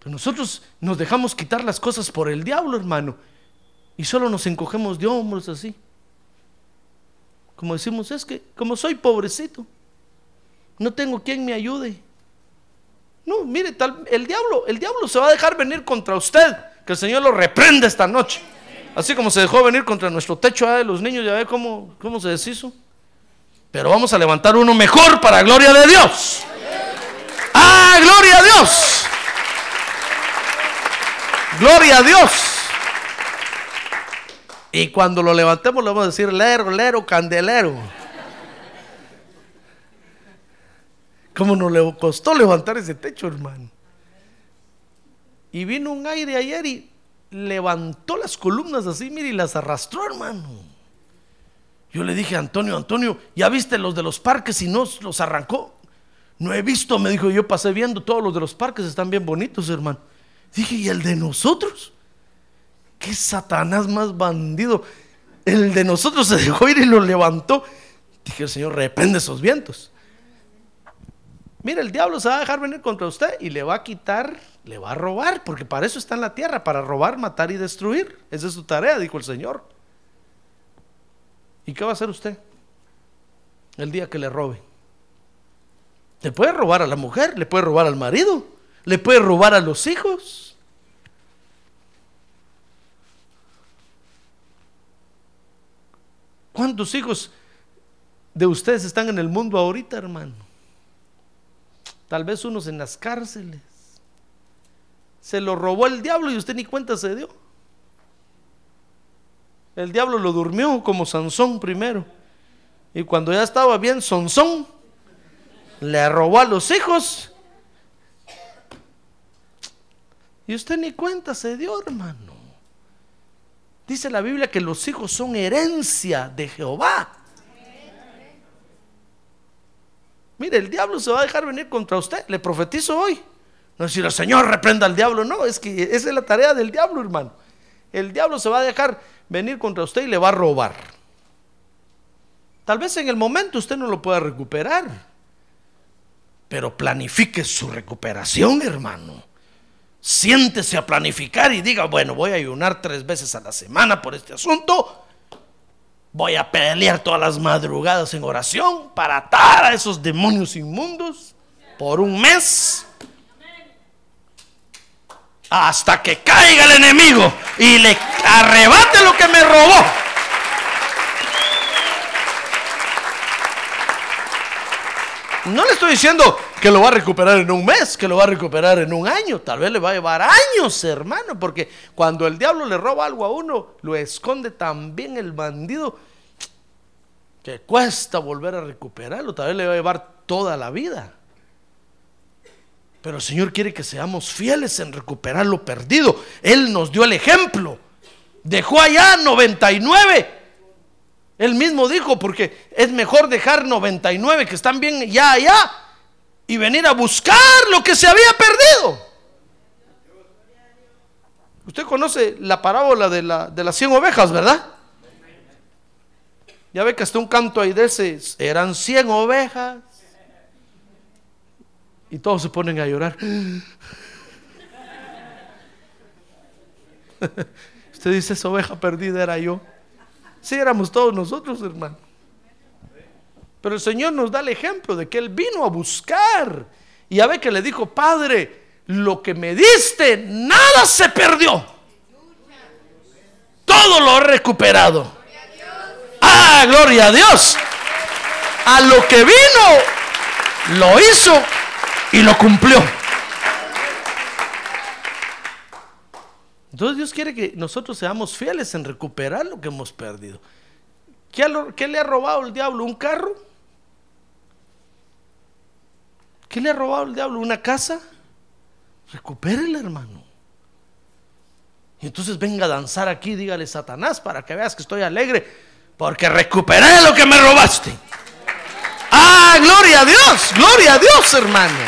Pero nosotros nos dejamos quitar las cosas por el diablo, hermano. Y solo nos encogemos de hombros así. Como decimos, es que como soy pobrecito, no tengo quien me ayude. No, mire, tal, el diablo, el diablo se va a dejar venir contra usted. Que el Señor lo reprenda esta noche. Así como se dejó venir contra nuestro techo de los niños, ya ve cómo, cómo se deshizo. Pero vamos a levantar uno mejor para gloria de Dios. ¡Ah, gloria a Dios! Gloria a Dios. Y cuando lo levantemos le vamos a decir lero, lero, candelero. ¿Cómo nos le costó levantar ese techo, hermano? Y vino un aire ayer y levantó las columnas así, mire, y las arrastró, hermano. Yo le dije a Antonio, Antonio, ¿ya viste los de los parques y no los arrancó? No he visto, me dijo, yo pasé viendo todos los de los parques, están bien bonitos, hermano. Dije, ¿y el de nosotros? ¿Qué Satanás más bandido? El de nosotros se dejó ir y lo levantó. Dije, el Señor, reprende esos vientos. Mira, el diablo se va a dejar venir contra usted y le va a quitar, le va a robar, porque para eso está en la tierra, para robar, matar y destruir. Esa es su tarea, dijo el Señor. ¿Y qué va a hacer usted el día que le robe? Le puede robar a la mujer, le puede robar al marido, le puede robar a los hijos. ¿Cuántos hijos de ustedes están en el mundo ahorita, hermano? Tal vez unos en las cárceles. Se lo robó el diablo y usted ni cuenta se dio. El diablo lo durmió como Sansón primero. Y cuando ya estaba bien Sansón, le robó a los hijos. Y usted ni cuenta se dio, hermano. Dice la Biblia que los hijos son herencia de Jehová. Mire, el diablo se va a dejar venir contra usted. Le profetizo hoy. No decir, el Señor reprenda al diablo. No, es que esa es la tarea del diablo, hermano. El diablo se va a dejar venir contra usted y le va a robar. Tal vez en el momento usted no lo pueda recuperar. Pero planifique su recuperación, hermano. Siéntese a planificar y diga, bueno, voy a ayunar tres veces a la semana por este asunto Voy a pelear todas las madrugadas en oración para atar a esos demonios inmundos por un mes. Hasta que caiga el enemigo y le arrebate lo que me robó. No le estoy diciendo que lo va a recuperar en un mes, que lo va a recuperar en un año. Tal vez le va a llevar años, hermano, porque cuando el diablo le roba algo a uno, lo esconde también el bandido, que cuesta volver a recuperarlo. Tal vez le va a llevar toda la vida. Pero el Señor quiere que seamos fieles en recuperar lo perdido. Él nos dio el ejemplo. Dejó allá 99 él mismo dijo, porque es mejor dejar 99 que están bien ya allá y venir a buscar lo que se había perdido. Usted conoce la parábola de, la, de las 100 ovejas, ¿verdad? Ya ve que hasta un canto ahí de ese, eran 100 ovejas. Y todos se ponen a llorar. Usted dice, esa oveja perdida era yo. Sí, éramos todos nosotros, hermano. Pero el Señor nos da el ejemplo de que Él vino a buscar. Y ya ve que le dijo, Padre, lo que me diste, nada se perdió. Todo lo he recuperado. Ah, gloria a Dios. A lo que vino, lo hizo y lo cumplió. Entonces Dios quiere que nosotros seamos fieles en recuperar lo que hemos perdido. ¿Qué, qué le ha robado el diablo? ¿Un carro? ¿Qué le ha robado el diablo? ¿Una casa? Recupérela, hermano. Y entonces venga a danzar aquí, dígale Satanás, para que veas que estoy alegre, porque recuperé lo que me robaste. Ah, gloria a Dios, gloria a Dios, hermano.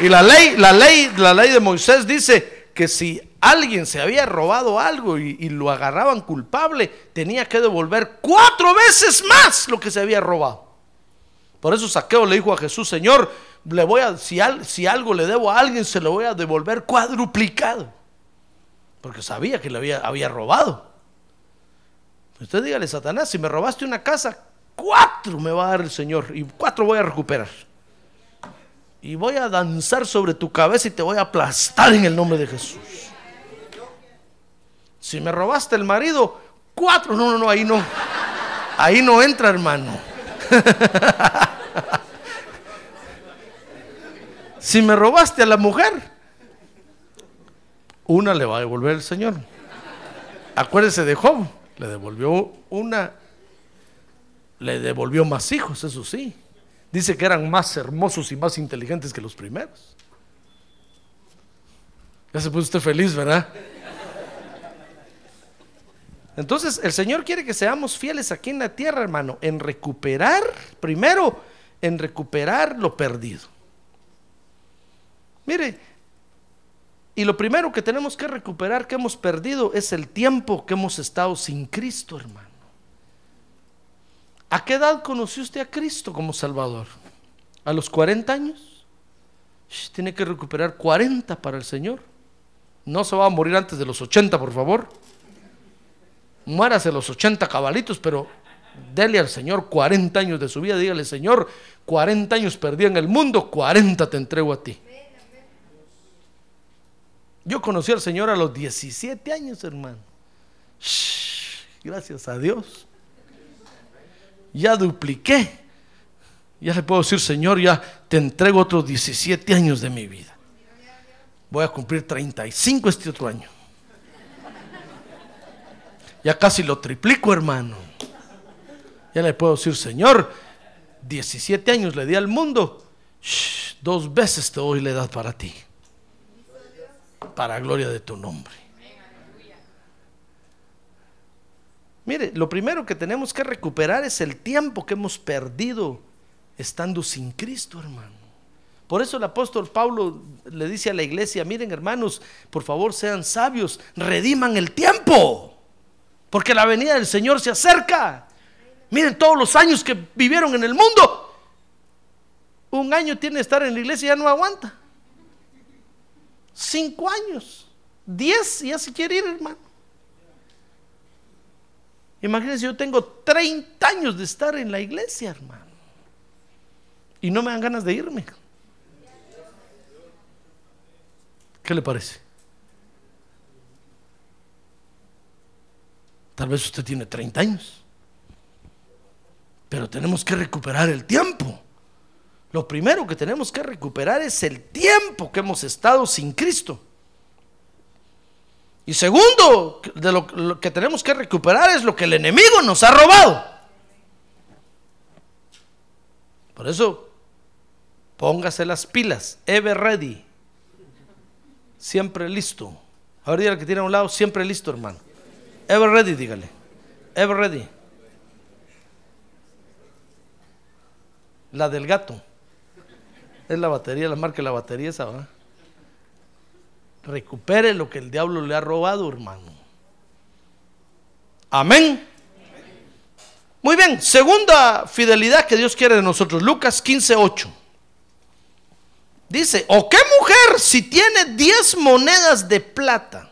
Y la ley, la ley, la ley de Moisés dice que si alguien se había robado algo y, lo agarraban culpable, tenía que devolver cuatro veces más lo que se había robado. Por eso Saqueo le dijo a Jesús, Señor, le voy a, si, al, si algo le debo a alguien, se lo voy a devolver cuadruplicado. Porque sabía que le había, había robado. Usted dígale, Satanás, si me robaste una casa, cuatro me va a dar el Señor y cuatro voy a recuperar. Y voy a danzar sobre tu cabeza y te voy a aplastar en el nombre de Jesús. Si me robaste el marido, cuatro, no, no, no, ahí no. Ahí no entra, hermano. si me robaste a la mujer, una le va a devolver el Señor. Acuérdese de Job, le devolvió una, le devolvió más hijos, eso sí. Dice que eran más hermosos y más inteligentes que los primeros. Ya se puso usted feliz, ¿verdad? Entonces, el Señor quiere que seamos fieles aquí en la tierra, hermano, en recuperar, primero, en recuperar lo perdido. Mire, y lo primero que tenemos que recuperar que hemos perdido es el tiempo que hemos estado sin Cristo, hermano. ¿A qué edad conoció usted a Cristo como Salvador? ¿A los 40 años? Tiene que recuperar 40 para el Señor. No se va a morir antes de los 80, por favor muérase los 80 cabalitos, pero dele al Señor 40 años de su vida, dígale, Señor, 40 años perdí en el mundo, 40 te entrego a ti. Yo conocí al Señor a los 17 años, hermano. gracias a Dios. Ya dupliqué. Ya le puedo decir, Señor, ya te entrego otros 17 años de mi vida. Voy a cumplir 35 este otro año. Ya casi lo triplico, hermano. Ya le puedo decir, Señor, 17 años le di al mundo. dos veces te doy la edad para ti. Para gloria de tu nombre. Mire, lo primero que tenemos que recuperar es el tiempo que hemos perdido estando sin Cristo, hermano. Por eso el apóstol Pablo le dice a la iglesia, miren hermanos, por favor sean sabios, rediman el tiempo. Porque la venida del Señor se acerca. Miren todos los años que vivieron en el mundo. Un año tiene estar en la iglesia y ya no aguanta. Cinco años. Diez y ya se quiere ir, hermano. Imagínense, yo tengo 30 años de estar en la iglesia, hermano. Y no me dan ganas de irme. ¿Qué le parece? Tal vez usted tiene 30 años. Pero tenemos que recuperar el tiempo. Lo primero que tenemos que recuperar es el tiempo que hemos estado sin Cristo. Y segundo, de lo, que tenemos que recuperar es lo que el enemigo nos ha robado. Por eso, póngase las pilas, ever ready, siempre listo. Ahora diga que tiene a un lado, siempre listo, hermano. Ever ready, dígale. Ever ready. La del gato. Es la batería, la marca de la batería esa, ¿verdad? recupere lo que el diablo le ha robado, hermano. Amén. Muy bien, segunda fidelidad que Dios quiere de nosotros, Lucas 15, 8. Dice, ¿o qué mujer si tiene 10 monedas de plata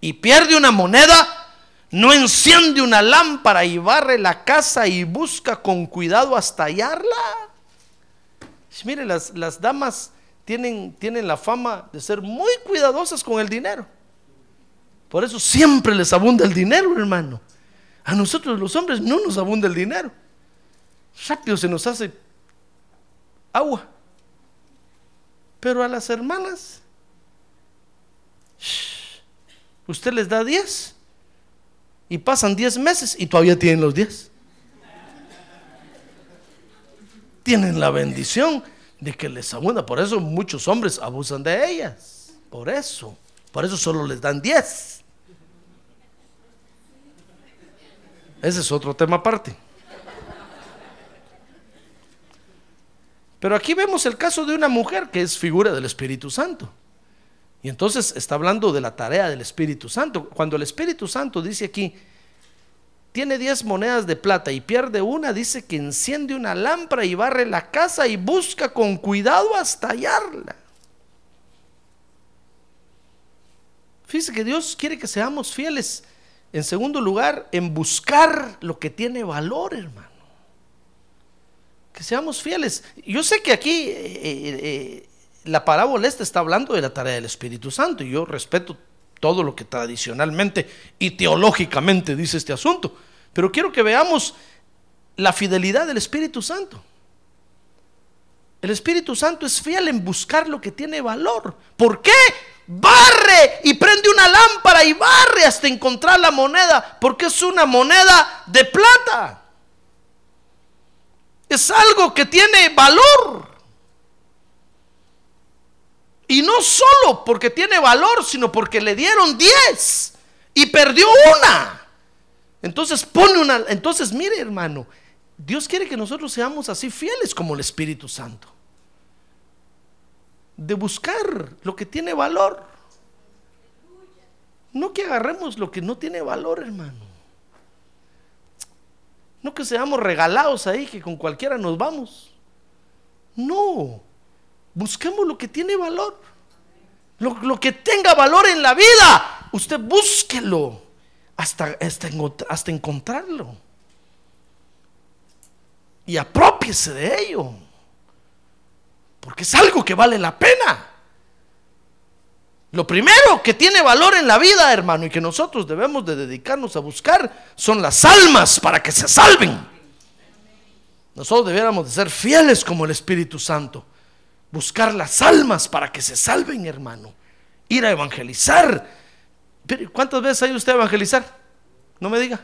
y pierde una moneda, no enciende una lámpara y barre la casa y busca con cuidado hasta hallarla? Mire, las, las damas tienen, tienen la fama de ser muy cuidadosas con el dinero. Por eso siempre les abunda el dinero, hermano. A nosotros los hombres no nos abunda el dinero. Rápido se nos hace agua. Pero a las hermanas, usted les da 10 y pasan 10 meses y todavía tienen los 10. Tienen la bendición de que les abunda. Por eso muchos hombres abusan de ellas. Por eso. Por eso solo les dan 10. Ese es otro tema aparte. Pero aquí vemos el caso de una mujer que es figura del Espíritu Santo. Y entonces está hablando de la tarea del Espíritu Santo. Cuando el Espíritu Santo dice aquí, tiene 10 monedas de plata y pierde una, dice que enciende una lámpara y barre la casa y busca con cuidado hasta hallarla. Fíjese que Dios quiere que seamos fieles. En segundo lugar, en buscar lo que tiene valor, hermano que seamos fieles. Yo sé que aquí eh, eh, eh, la parábola esta está hablando de la tarea del Espíritu Santo y yo respeto todo lo que tradicionalmente y teológicamente dice este asunto, pero quiero que veamos la fidelidad del Espíritu Santo. El Espíritu Santo es fiel en buscar lo que tiene valor. ¿Por qué? Barre y prende una lámpara y barre hasta encontrar la moneda, porque es una moneda de plata. Es algo que tiene valor. Y no solo porque tiene valor, sino porque le dieron 10 y perdió una. Entonces pone una, entonces mire hermano, Dios quiere que nosotros seamos así fieles como el Espíritu Santo. De buscar lo que tiene valor. No que agarremos lo que no tiene valor, hermano. No que seamos regalados ahí, que con cualquiera nos vamos. No, busquemos lo que tiene valor. Lo, que tenga valor en la vida, usted búsquelo hasta, hasta, hasta encontrarlo. Y apropiese de ello. Porque es algo que vale la pena. Lo primero que tiene valor en la vida, hermano, y que nosotros debemos de dedicarnos a buscar, son las almas para que se salven. Nosotros debiéramos de ser fieles como el Espíritu Santo. Buscar las almas para que se salven, hermano. Ir a evangelizar. ¿Cuántas veces ha ido usted a evangelizar? No me diga.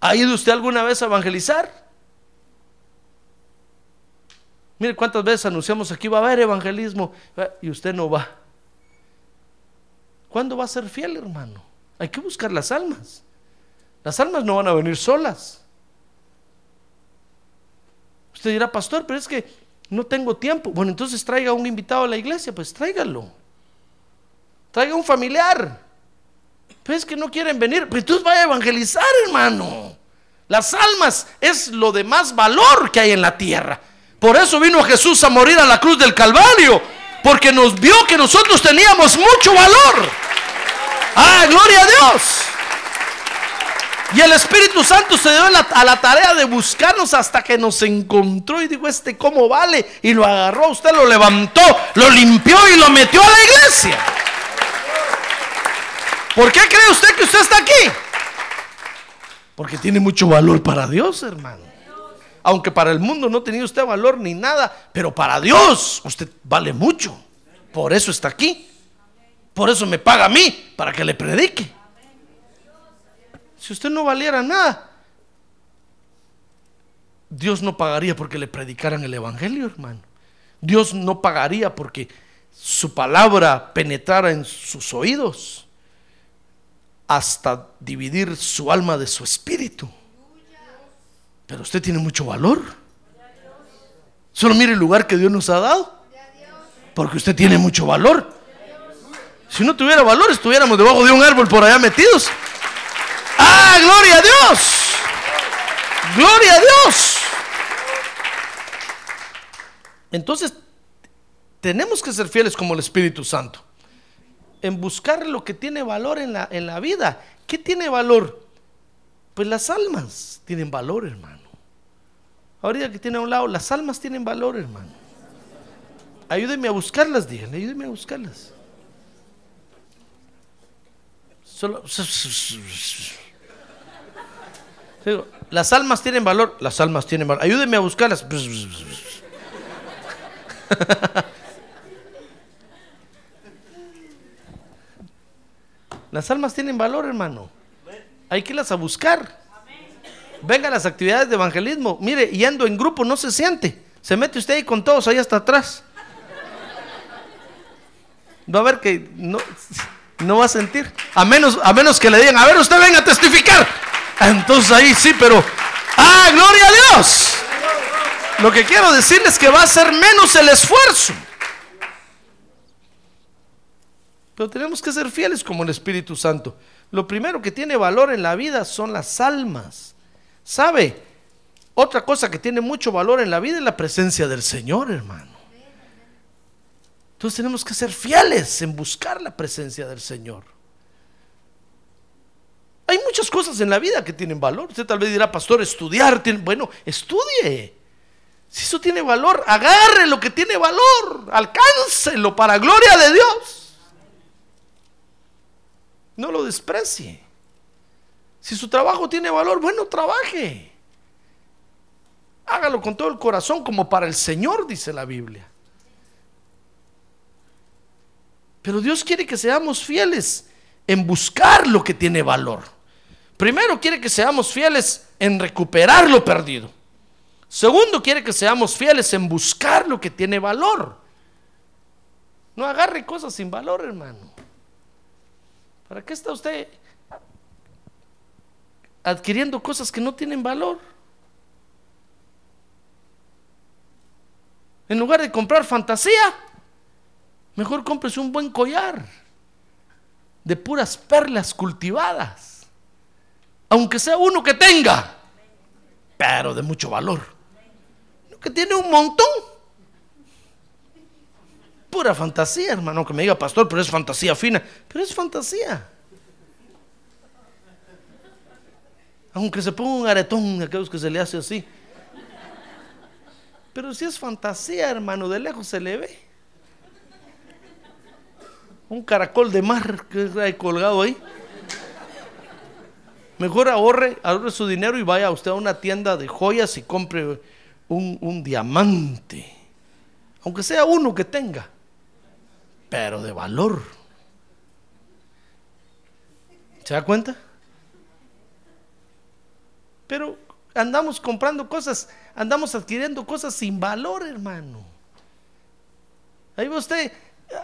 ¿Ha ido usted alguna vez a evangelizar? Mire cuántas veces anunciamos aquí va a haber evangelismo y usted no va. ¿Cuándo va a ser fiel, hermano? Hay que buscar las almas. Las almas no van a venir solas. Usted dirá, pastor, pero es que no tengo tiempo. Bueno, entonces traiga un invitado a la iglesia, pues tráigalo. Traiga un familiar. Pero es que no quieren venir, pues entonces vaya a evangelizar, hermano. Las almas es lo de más valor que hay en la tierra. Por eso vino Jesús a morir a la cruz del Calvario. Porque nos vio que nosotros teníamos mucho valor. Ah, gloria a Dios. Y el Espíritu Santo se dio a la, tarea de buscarnos hasta que nos encontró y dijo, este cómo vale. Y lo agarró, usted lo levantó, lo limpió y lo metió a la iglesia. ¿Por qué cree usted que usted está aquí? Porque tiene mucho valor para Dios, hermano aunque para el mundo no tenía usted valor ni nada, pero para Dios usted vale mucho. Por eso está aquí. Por eso me paga a mí, para que le predique. Si usted no valiera nada, Dios no pagaría porque le predicaran el Evangelio, hermano. Dios no pagaría porque su palabra penetrara en sus oídos hasta dividir su alma de su espíritu. Pero usted tiene mucho valor. Solo mire el lugar que Dios nos ha dado. Porque usted tiene mucho valor. Si no tuviera valor, estuviéramos debajo de un árbol por allá metidos. ¡Ah, gloria a Dios! ¡Gloria a Dios! Entonces, tenemos que ser fieles como el Espíritu Santo. En buscar lo que tiene valor en la, en la vida. ¿Qué tiene valor? Pues las almas tienen valor, hermano. Ahorita que tiene a un lado, las almas tienen valor, hermano. Ayúdenme a buscarlas, díganle, ayúdenme a buscarlas. Solo. Las almas tienen valor, las almas tienen valor. Ayúdenme a buscarlas. Las almas tienen valor, hermano. Hay que irlas a buscar. Venga a las actividades de evangelismo. Mire, yendo en grupo no se siente. Se mete usted ahí con todos ahí hasta atrás. Va a ver que no, no va a sentir. A menos, a menos que le digan, a ver, usted venga a testificar. Entonces ahí sí, pero. ¡Ah, gloria a Dios! Lo que quiero decirles es que va a ser menos el esfuerzo. Pero tenemos que ser fieles como el Espíritu Santo. Lo primero que tiene valor en la vida son las almas. ¿Sabe? Otra cosa que tiene mucho valor en la vida es la presencia del Señor, hermano. Entonces tenemos que ser fieles en buscar la presencia del Señor. Hay muchas cosas en la vida que tienen valor. Usted tal vez dirá, pastor, estudiar. Bueno, estudie. Si eso tiene valor, agarre lo que tiene valor, alcáncelo para gloria de Dios. No lo desprecie. Si su trabajo tiene valor, bueno, trabaje. Hágalo con todo el corazón como para el Señor, dice la Biblia. Pero Dios quiere que seamos fieles en buscar lo que tiene valor. Primero quiere que seamos fieles en recuperar lo perdido. Segundo, quiere que seamos fieles en buscar lo que tiene valor. No agarre cosas sin valor, hermano. ¿Para qué está usted adquiriendo cosas que no tienen valor? En lugar de comprar fantasía, mejor cómprese un buen collar de puras perlas cultivadas. Aunque sea uno que tenga, pero de mucho valor que tiene un montón. Pura fantasía, hermano, que me diga pastor, pero es fantasía fina, pero es fantasía. Aunque se ponga un aretón aquellos que se le hace así. Pero si es fantasía, hermano, de lejos se le ve. Un caracol de mar que hay colgado ahí. Mejor ahorre, ahorre su dinero y vaya usted a una tienda de joyas y compre un, diamante, aunque sea uno que tenga, pero de valor. ¿Se da cuenta? Pero andamos comprando cosas, andamos adquiriendo cosas sin valor, hermano. Ahí va usted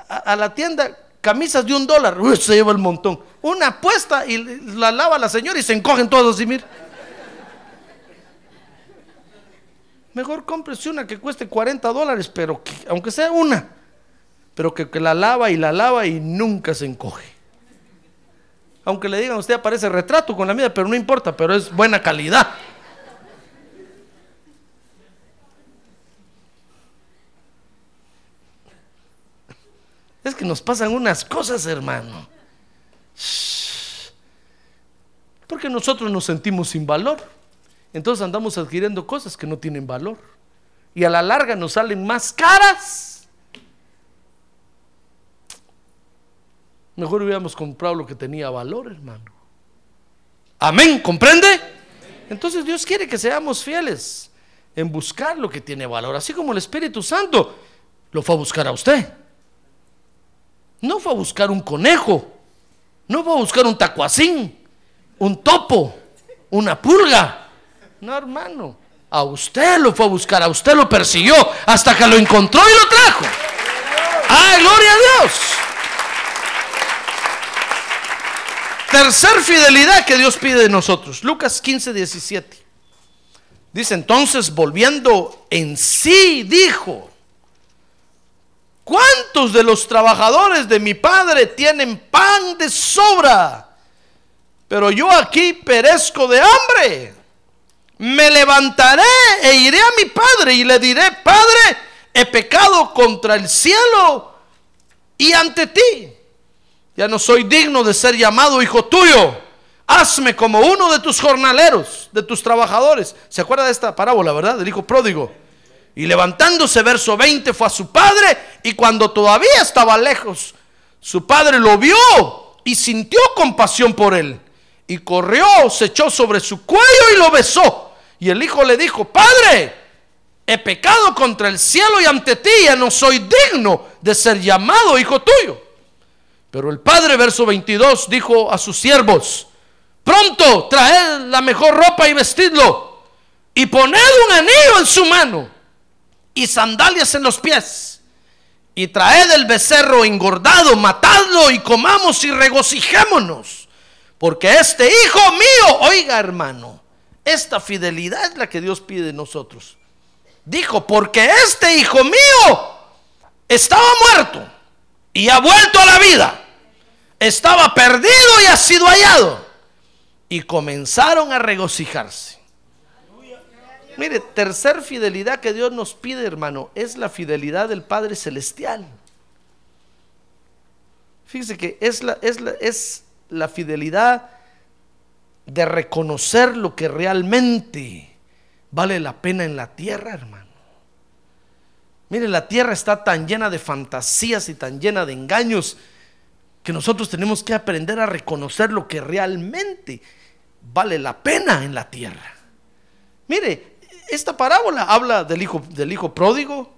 a, la tienda, camisas de un dólar, se lleva el montón. Una apuesta y la lava la señora y se encogen todos y mira. Mejor cómprese una que cueste 40 dólares, pero que, aunque sea una, pero que, la lava y la lava y nunca se encoge. Aunque le digan, usted aparece retrato con la mía, pero no importa, pero es buena calidad. Es que nos pasan unas cosas, hermano. Porque nosotros nos sentimos sin valor. Entonces andamos adquiriendo cosas que no tienen valor. Y a la larga nos salen más caras. Mejor hubiéramos comprado lo que tenía valor, hermano. Amén, ¿comprende? Entonces Dios quiere que seamos fieles en buscar lo que tiene valor, así como el Espíritu Santo lo fue a buscar a usted. No fue a buscar un conejo, no fue a buscar un tacuacín, un topo, una pulga. No, hermano. A usted lo fue a buscar, a usted lo persiguió hasta que lo encontró y lo trajo. ¡Ay, gloria a Dios! Tercer fidelidad que Dios pide de nosotros. Lucas 15, 17. Dice entonces, volviendo en sí, dijo, ¿cuánto ¿Cuántos de los trabajadores de mi padre tienen pan de sobra? Pero yo aquí perezco de hambre. Me levantaré e iré a mi padre y le diré, Padre, he pecado contra el cielo y ante ti. Ya no soy digno de ser llamado hijo tuyo. Hazme como uno de tus jornaleros, de tus trabajadores. ¿Se acuerda de esta parábola, verdad? Del hijo pródigo. Y levantándose, verso 20, fue a su padre y cuando todavía estaba lejos, su padre lo vio y sintió compasión por él. Y corrió, se echó sobre su cuello y lo besó. Y el hijo le dijo, Padre, he pecado contra el cielo y ante ti, ya no soy digno de ser llamado hijo tuyo. Pero el padre, verso 22, dijo a sus siervos, pronto traed la mejor ropa y vestidlo, y poned un anillo en su mano y sandalias en los pies. Y traed el becerro engordado, matadlo y comamos y regocijémonos. Porque este hijo mío, oiga hermano, esta fidelidad es la que Dios pide de nosotros. Dijo, porque este hijo mío estaba muerto y ha vuelto a la vida. Estaba perdido y ha sido hallado. Y comenzaron a regocijarse. Mire, tercer fidelidad que Dios nos pide, hermano, es la fidelidad del Padre Celestial. Fíjese que es la, es es la fidelidad de reconocer lo que realmente vale la pena en la tierra, hermano. Mire, la tierra está tan llena de fantasías y tan llena de engaños que nosotros tenemos que aprender a reconocer lo que realmente vale la pena en la tierra. Mire, esta parábola habla del hijo, del hijo pródigo.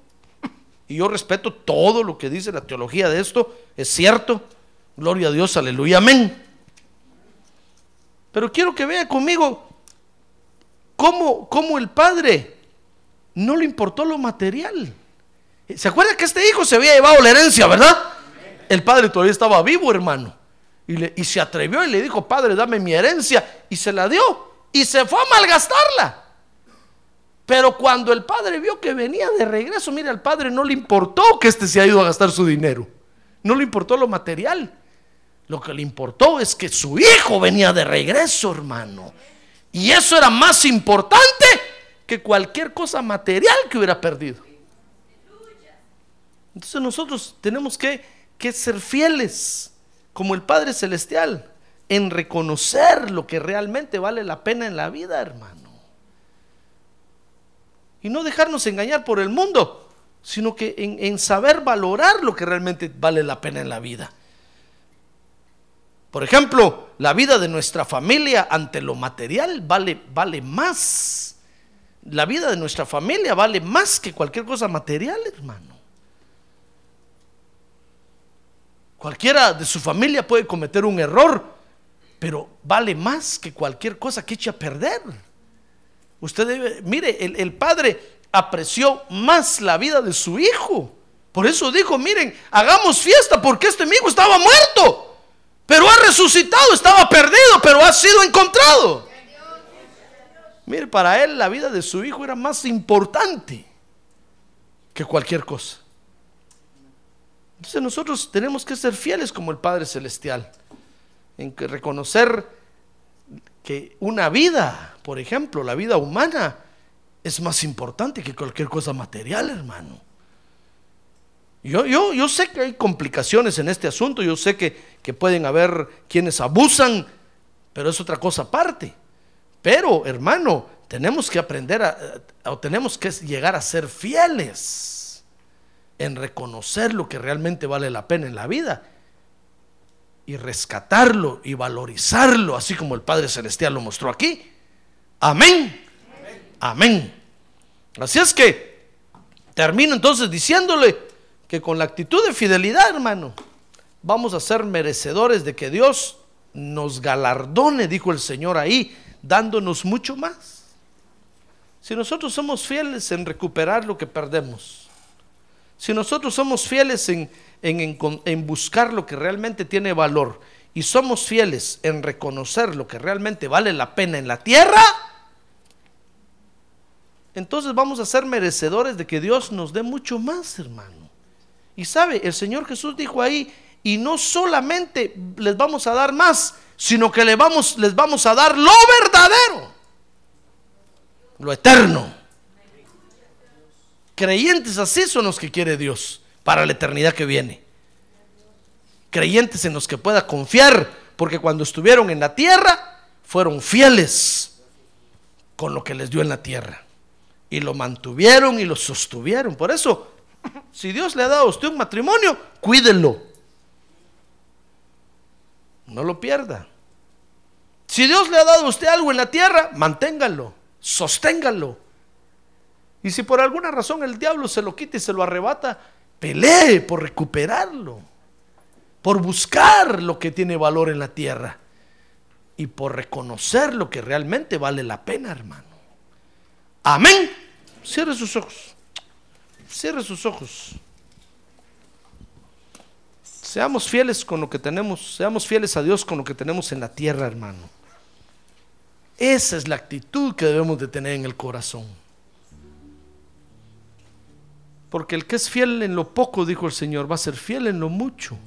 Y yo respeto todo lo que dice la teología de esto. Es cierto. Gloria a Dios, aleluya, amén. Pero quiero que vea conmigo cómo, cómo el padre no le importó lo material. ¿Se acuerda que este hijo se había llevado la herencia, verdad? El padre todavía estaba vivo, hermano. Y, le, y se atrevió y le dijo, padre, dame mi herencia. Y se la dio. Y se fue a malgastarla. Pero cuando el padre vio que venía de regreso, mire, al padre no le importó que éste se ha ido a gastar su dinero. No le importó lo material. Lo que le importó es que su hijo venía de regreso, hermano. Y eso era más importante que cualquier cosa material que hubiera perdido. Entonces nosotros tenemos que, que ser fieles como el Padre Celestial en reconocer lo que realmente vale la pena en la vida, hermano. Y no dejarnos engañar por el mundo, sino que en, saber valorar lo que realmente vale la pena en la vida. Por ejemplo, la vida de nuestra familia ante lo material vale, vale más. La vida de nuestra familia vale más que cualquier cosa material, hermano. Cualquiera de su familia puede cometer un error, pero vale más que cualquier cosa que eche a perder. Usted debe, mire, el, padre apreció más la vida de su hijo. Por eso dijo, miren, hagamos fiesta porque este amigo estaba muerto, pero ha resucitado, estaba perdido, pero ha sido encontrado. Mire, para él la vida de su hijo era más importante que cualquier cosa. Entonces nosotros tenemos que ser fieles como el Padre Celestial, en que reconocer que una vida, por ejemplo, la vida humana, es más importante que cualquier cosa material, hermano. Yo, yo, yo sé que hay complicaciones en este asunto, yo sé que, que pueden haber quienes abusan, pero es otra cosa aparte. Pero, hermano, tenemos que aprender a, o tenemos que llegar a ser fieles en reconocer lo que realmente vale la pena en la vida y rescatarlo y valorizarlo, así como el Padre Celestial lo mostró aquí. Amén. Amén. Así es que termino entonces diciéndole que con la actitud de fidelidad, hermano, vamos a ser merecedores de que Dios nos galardone, dijo el Señor ahí, dándonos mucho más. Si nosotros somos fieles en recuperar lo que perdemos, si nosotros somos fieles en en, buscar lo que realmente tiene valor y somos fieles en reconocer lo que realmente vale la pena en la tierra, entonces vamos a ser merecedores de que Dios nos dé mucho más, hermano. Y sabe, el Señor Jesús dijo ahí, y no solamente les vamos a dar más, sino que les vamos, les vamos a dar lo verdadero, lo eterno. Creyentes así son los que quiere Dios para la eternidad que viene. Creyentes en los que pueda confiar, porque cuando estuvieron en la tierra, fueron fieles con lo que les dio en la tierra. Y lo mantuvieron y lo sostuvieron. Por eso, si Dios le ha dado a usted un matrimonio, cuídelo. No lo pierda. Si Dios le ha dado a usted algo en la tierra, manténgalo, sosténgalo. Y si por alguna razón el diablo se lo quita y se lo arrebata, pelee por recuperarlo, por buscar lo que tiene valor en la tierra y por reconocer lo que realmente vale la pena, hermano. Amén. Cierre sus ojos. Cierre sus ojos. Seamos fieles con lo que tenemos, seamos fieles a Dios con lo que tenemos en la tierra, hermano. Esa es la actitud que debemos de tener en el corazón. Porque el que es fiel en lo poco, dijo el Señor, va a ser fiel en lo mucho.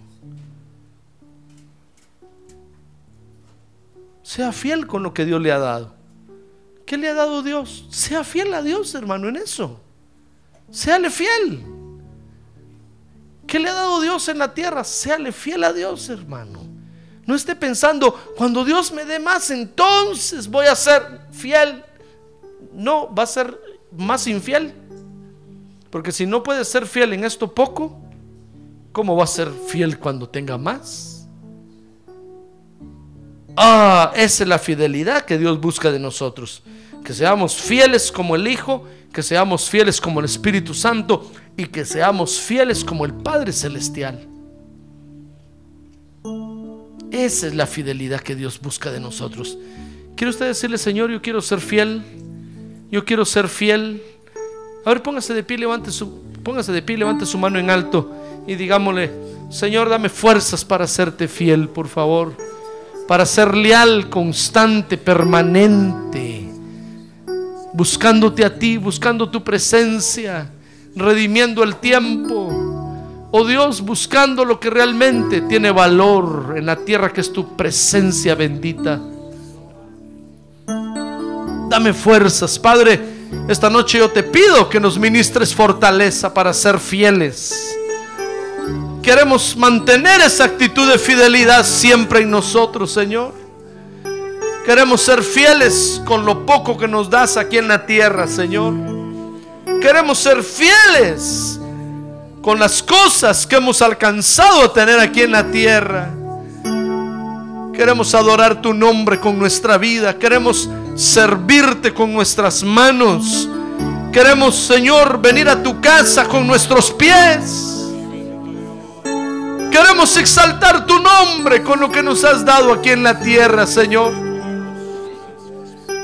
Sea fiel con lo que Dios le ha dado. ¿Qué le ha dado Dios? Sea fiel a Dios, hermano, en eso. Séale fiel. ¿Qué le ha dado Dios en la tierra? Séale fiel a Dios, hermano. No esté pensando, cuando Dios me dé más, entonces voy a ser fiel. No, va a ser más infiel. Porque si no puede ser fiel en esto poco, ¿cómo va a ser fiel cuando tenga más? Ah, esa es la fidelidad que Dios busca de nosotros. Que seamos fieles como el Hijo, que seamos fieles como el Espíritu Santo y que seamos fieles como el Padre Celestial. Esa es la fidelidad que Dios busca de nosotros. ¿Quiere usted decirle, Señor, yo quiero ser fiel? Yo quiero ser fiel a ver, póngase de pie, levante su, póngase de pie, levante su mano en alto y digámosle, Señor, dame fuerzas para serte fiel, por favor, para ser leal, constante, permanente, buscándote a ti, buscando tu presencia, redimiendo el tiempo. Oh Dios, buscando lo que realmente tiene valor en la tierra que es tu presencia bendita. Dame fuerzas, Padre esta noche yo te pido que nos ministres fortaleza para ser fieles. Queremos mantener esa actitud de fidelidad siempre en nosotros, Señor. Queremos ser fieles con lo poco que nos das aquí en la tierra, Señor. Queremos ser fieles con las cosas que hemos alcanzado a tener aquí en la tierra. Queremos adorar tu nombre con nuestra vida. Queremos servirte con nuestras manos. Queremos, Señor, venir a tu casa con nuestros pies. Queremos exaltar tu nombre con lo que nos has dado aquí en la tierra, Señor.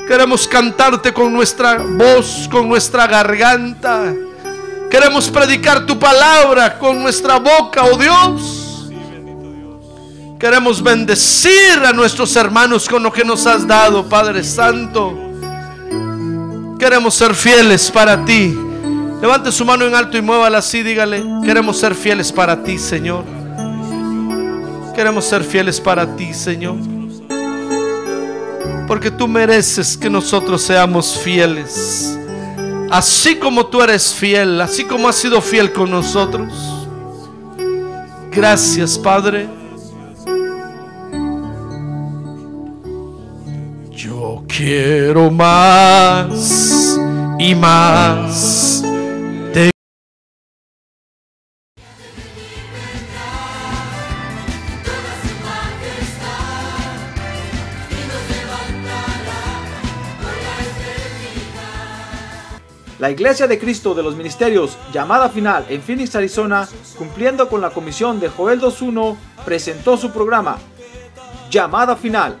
Queremos cantarte con nuestra voz, con nuestra garganta. Queremos predicar tu palabra con nuestra boca, oh Dios. Queremos bendecir a nuestros hermanos con lo que nos has dado, Padre Santo. Queremos ser fieles para ti. Levante su mano en alto y muévala así, dígale, queremos ser fieles para ti, Señor. Queremos ser fieles para ti, Señor. Porque tú mereces que nosotros seamos fieles. Así como tú eres fiel, así como has sido fiel con nosotros. Gracias, Padre. Quiero más y más. La Iglesia de Cristo de los Ministerios, llamada final en Phoenix, Arizona, cumpliendo con la comisión de Joel 2.1, presentó su programa, Llamada Final,